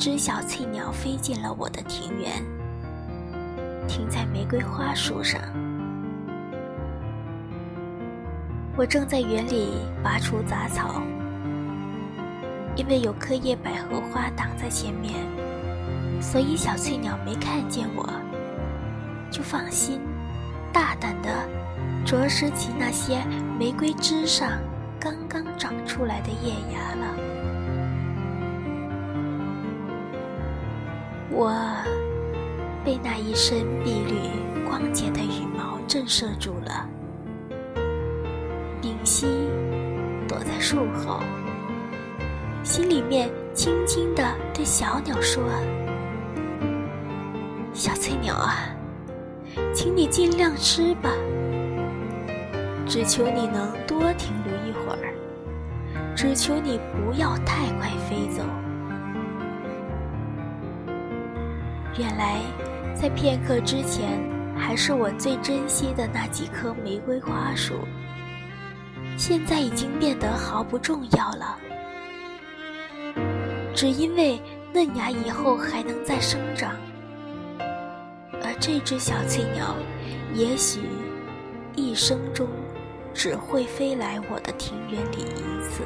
只小翠鸟飞进了我的庭园，停在玫瑰花树上。我正在园里拔除杂草，因为有棵叶百合花挡在前面，所以小翠鸟没看见我，就放心，大胆的啄食起那些玫瑰枝上刚刚长出来的叶芽了。我被那一身碧绿光洁的羽毛震慑住了。屏息，躲在树后，心里面轻轻地对小鸟说：“小翠鸟啊，请你尽量吃吧，只求你能多停留一会儿，只求你不要太快飞走。”原来，在片刻之前，还是我最珍惜的那几棵玫瑰花树。现在已经变得毫不重要了，只因为嫩芽以后还能再生长，而这只小翠鸟，也许一生中只会飞来我的庭园里一次。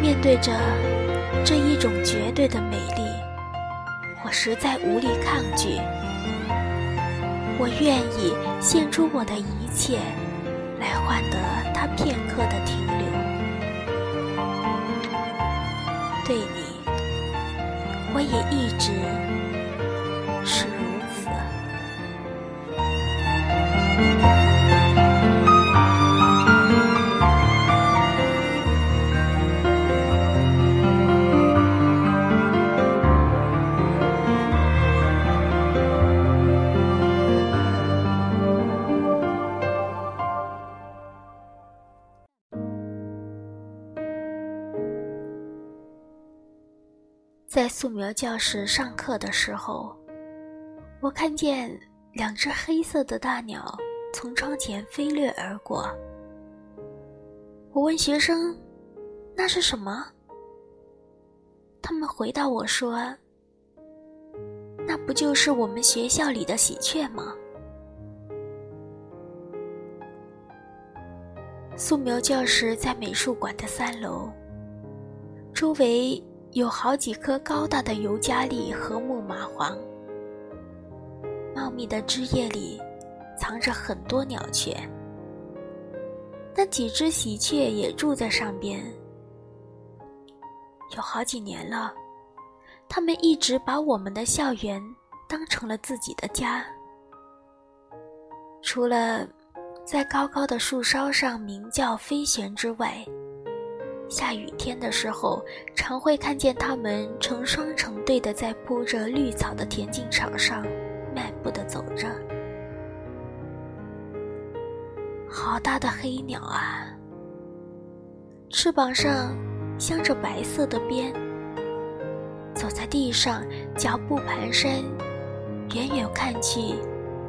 面对着这一种绝对的美丽，我实在无力抗拒，我愿意献出我的一切。来换得他片刻的停留。对你，我也一直在素描教室上课的时候，我看见两只黑色的大鸟从窗前飞掠而过。我问学生：“那是什么？”他们回答我说：“那不就是我们学校里的喜鹊吗？”素描教室在美术馆的三楼，周围。有好几棵高大的尤加利和木麻黄，茂密的枝叶里藏着很多鸟雀。那几只喜鹊也住在上边。有好几年了，它们一直把我们的校园当成了自己的家。除了在高高的树梢上鸣叫飞旋之外，下雨天的时候，常会看见它们成双成对的在铺着绿草的田径场上漫步的走着。好大的黑鸟啊！翅膀上镶着白色的边，走在地上脚步蹒跚，远远看去，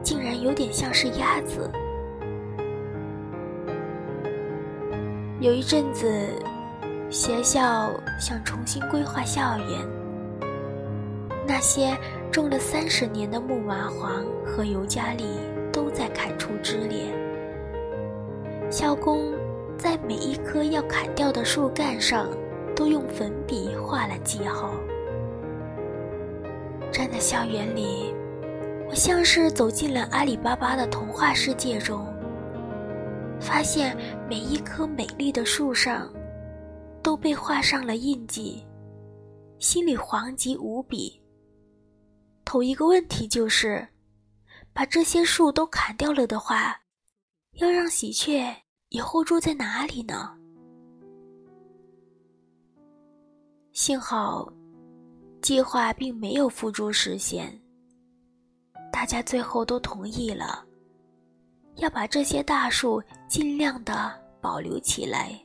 竟然有点像是鸭子。有一阵子。学校想重新规划校园，那些种了三十年的木麻黄和尤加利都在砍出枝叶。校工在每一棵要砍掉的树干上都用粉笔画了记号。站在校园里，我像是走进了阿里巴巴的童话世界中，发现每一棵美丽的树上。都被画上了印记，心里惶急无比。头一个问题就是，把这些树都砍掉了的话，要让喜鹊以后住在哪里呢？幸好，计划并没有付诸实现。大家最后都同意了，要把这些大树尽量的保留起来。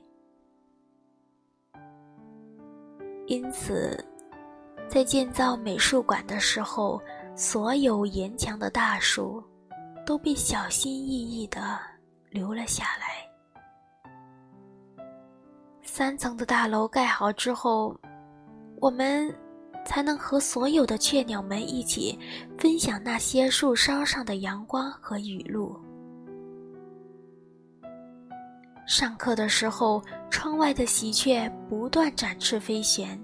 因此，在建造美术馆的时候，所有沿墙的大树都被小心翼翼地留了下来。三层的大楼盖好之后，我们才能和所有的雀鸟们一起分享那些树梢上的阳光和雨露。上课的时候，窗外的喜鹊不断展翅飞旋，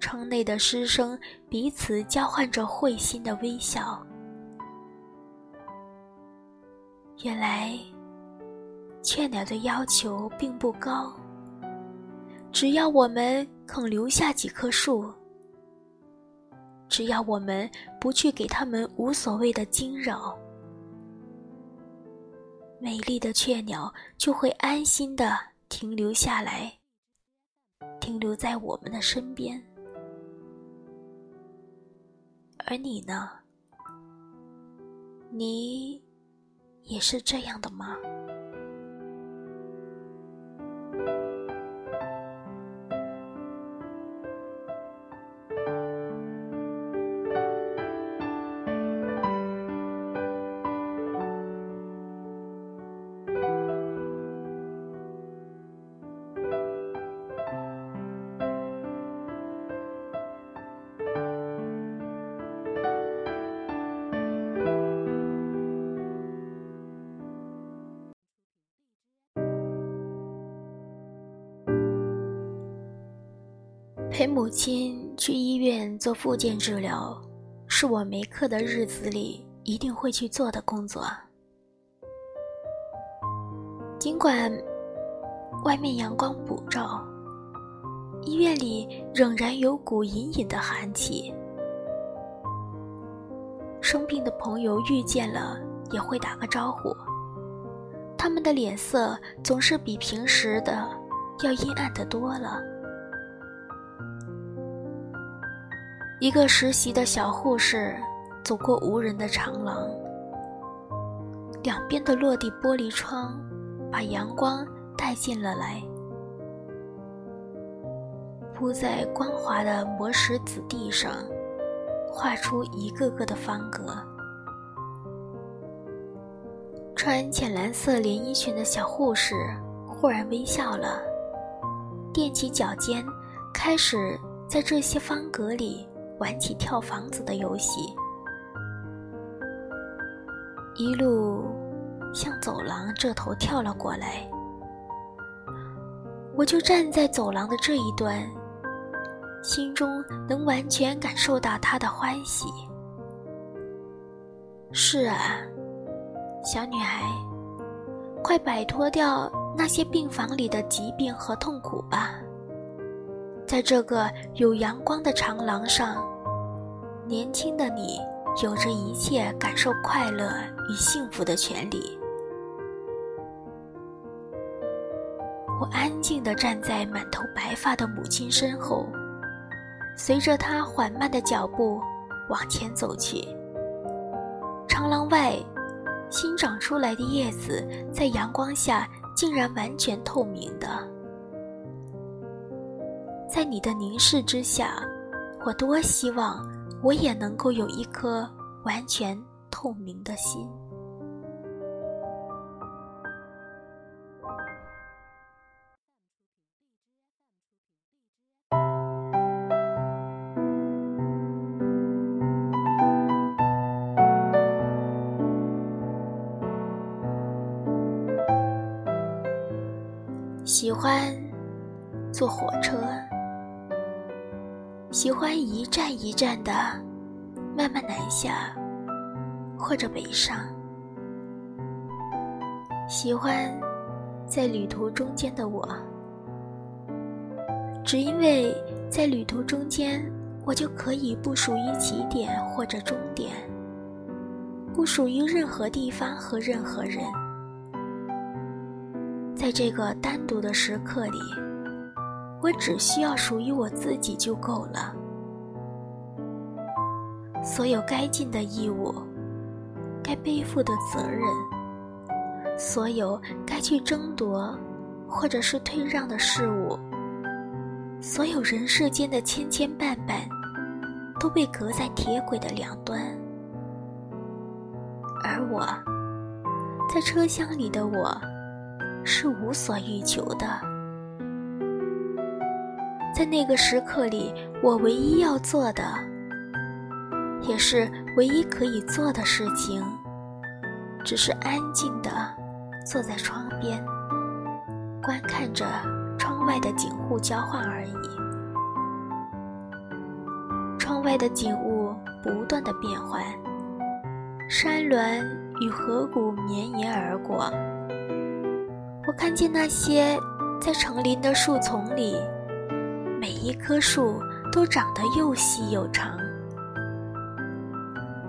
窗内的师生彼此交换着会心的微笑。原来，雀鸟的要求并不高，只要我们肯留下几棵树，只要我们不去给它们无所谓的惊扰。美丽的雀鸟就会安心的停留下来，停留在我们的身边。而你呢？你也是这样的吗？陪母亲去医院做复健治疗，是我没课的日子里一定会去做的工作。尽管外面阳光普照，医院里仍然有股隐隐的寒气。生病的朋友遇见了也会打个招呼，他们的脸色总是比平时的要阴暗的多了。一个实习的小护士走过无人的长廊，两边的落地玻璃窗把阳光带进了来，铺在光滑的磨石子地上，画出一个个的方格。穿浅蓝色连衣裙的小护士忽然微笑了，踮起脚尖，开始在这些方格里。玩起跳房子的游戏，一路向走廊这头跳了过来。我就站在走廊的这一端，心中能完全感受到他的欢喜。是啊，小女孩，快摆脱掉那些病房里的疾病和痛苦吧。在这个有阳光的长廊上，年轻的你有着一切感受快乐与幸福的权利。我安静地站在满头白发的母亲身后，随着她缓慢的脚步往前走去。长廊外，新长出来的叶子在阳光下竟然完全透明的。在你的凝视之下，我多希望我也能够有一颗完全透明的心。喜欢坐火车。喜欢一站一站的慢慢南下，或者北上。喜欢在旅途中间的我，只因为在旅途中间，我就可以不属于起点或者终点，不属于任何地方和任何人。在这个单独的时刻里。我只需要属于我自己就够了。所有该尽的义务，该背负的责任，所有该去争夺或者是退让的事物，所有人世间的千千绊绊，都被隔在铁轨的两端。而我，在车厢里的我，是无所欲求的。在那个时刻里，我唯一要做的，也是唯一可以做的事情，只是安静地坐在窗边，观看着窗外的景物交换而已。窗外的景物不断的变换，山峦与河谷绵延而过。我看见那些在成林的树丛里，每一棵树都长得又细又长。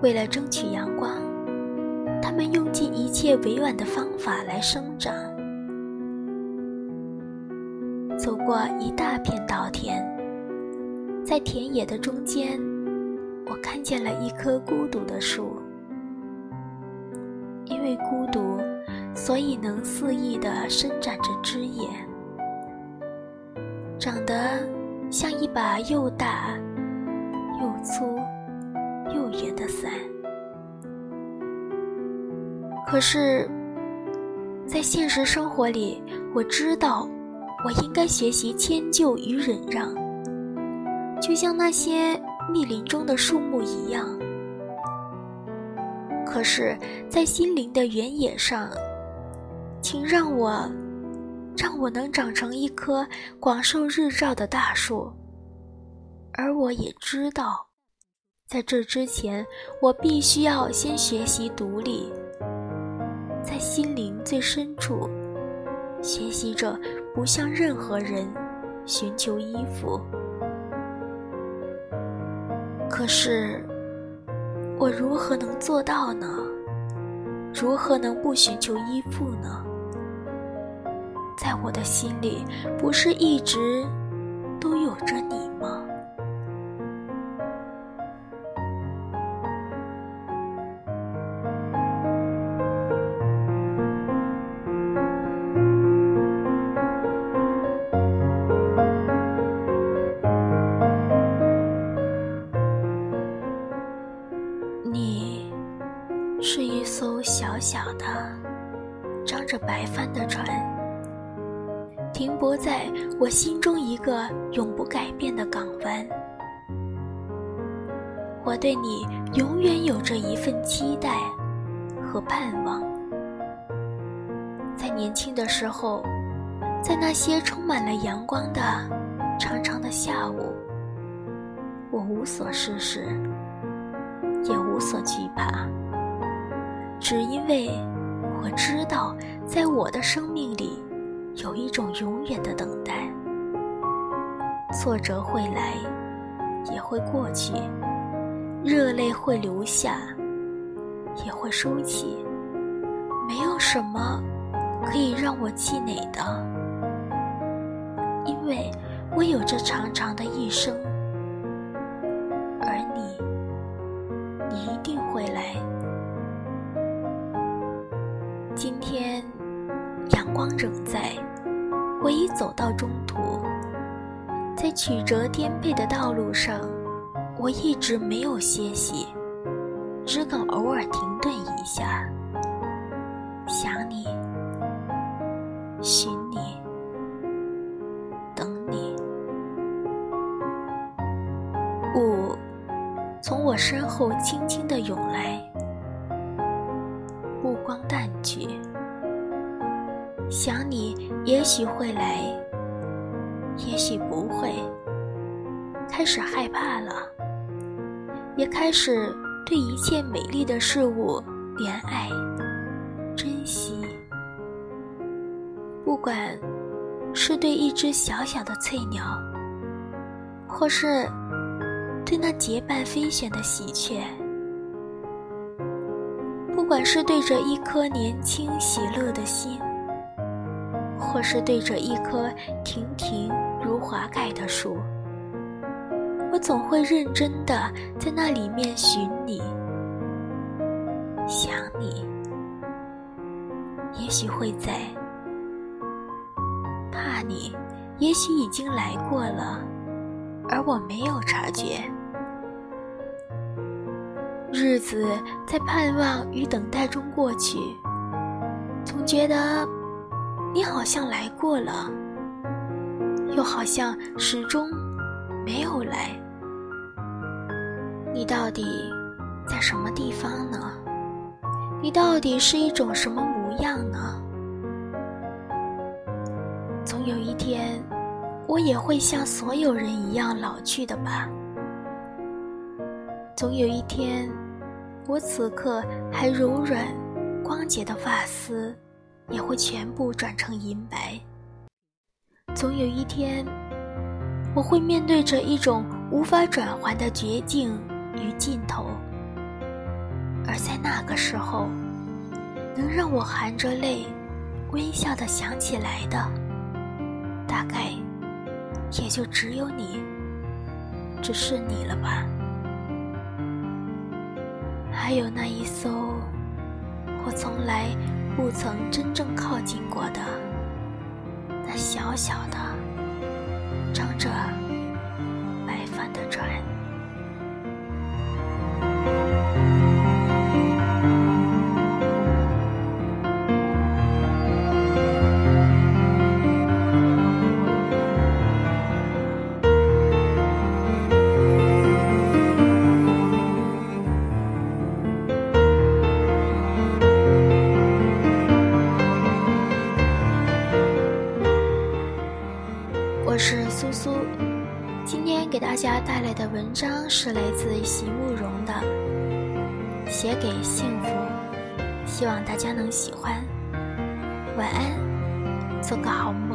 为了争取阳光，它们用尽一切委婉的方法来生长。走过一大片稻田，在田野的中间，我看见了一棵孤独的树，因为孤独。所以能肆意地伸展着枝叶，长得像一把又大、又粗、又圆的伞。可是，在现实生活里，我知道我应该学习迁就与忍让，就像那些密林中的树木一样。可是，在心灵的原野上。请让我，让我能长成一棵广受日照的大树。而我也知道，在这之前，我必须要先学习独立，在心灵最深处，学习着不向任何人寻求依附。可是，我如何能做到呢？如何能不寻求依附呢？在我的心里，不是一直都有着你吗？你是一艘小小的、张着白帆的船。停泊在我心中一个永不改变的港湾，我对你永远有着一份期待和盼望。在年轻的时候，在那些充满了阳光的长长的下午，我无所事事，也无所惧怕，只因为我知道，在我的生命里。有一种永远的等待，挫折会来，也会过去；热泪会流下，也会收起。没有什么可以让我气馁的，因为我有着长长的一生，到中途，在曲折颠沛的道路上，我一直没有歇息，只敢偶尔停顿一下，想你，寻你，等你。雾从我身后轻轻地涌来，目光淡去。想你，也许会来，也许不会。开始害怕了，也开始对一切美丽的事物怜爱、珍惜。不管是对一只小小的翠鸟，或是对那结伴飞旋的喜鹊，不管是对着一颗年轻喜乐的心。或是对着一颗亭亭华盖的树，我总会认真的在那里面寻你，想你，也许会在，怕你，也许已经来过了，而我没有察觉。日子在盼望与等待中过去，总觉得。你好像来过了，又好像始终没有来。你到底在什么地方呢？你到底是一种什么模样呢？总有一天，我也会像所有人一样老去的吧。总有一天，我此刻还柔软、光洁的发丝，也会全部转成银白。总有一天，我会面对着一种无法转还的绝境与尽头。而在那个时候，能让我含着泪，微笑的想起来的，大概也就只有你，只是你了吧。还有那一艘我从来不曾真正靠近过的，那小小的、撑着白帆的船。今天给大家带来的文章是来自席慕容的《写给幸福》，希望大家能喜欢。晚安，做个好梦。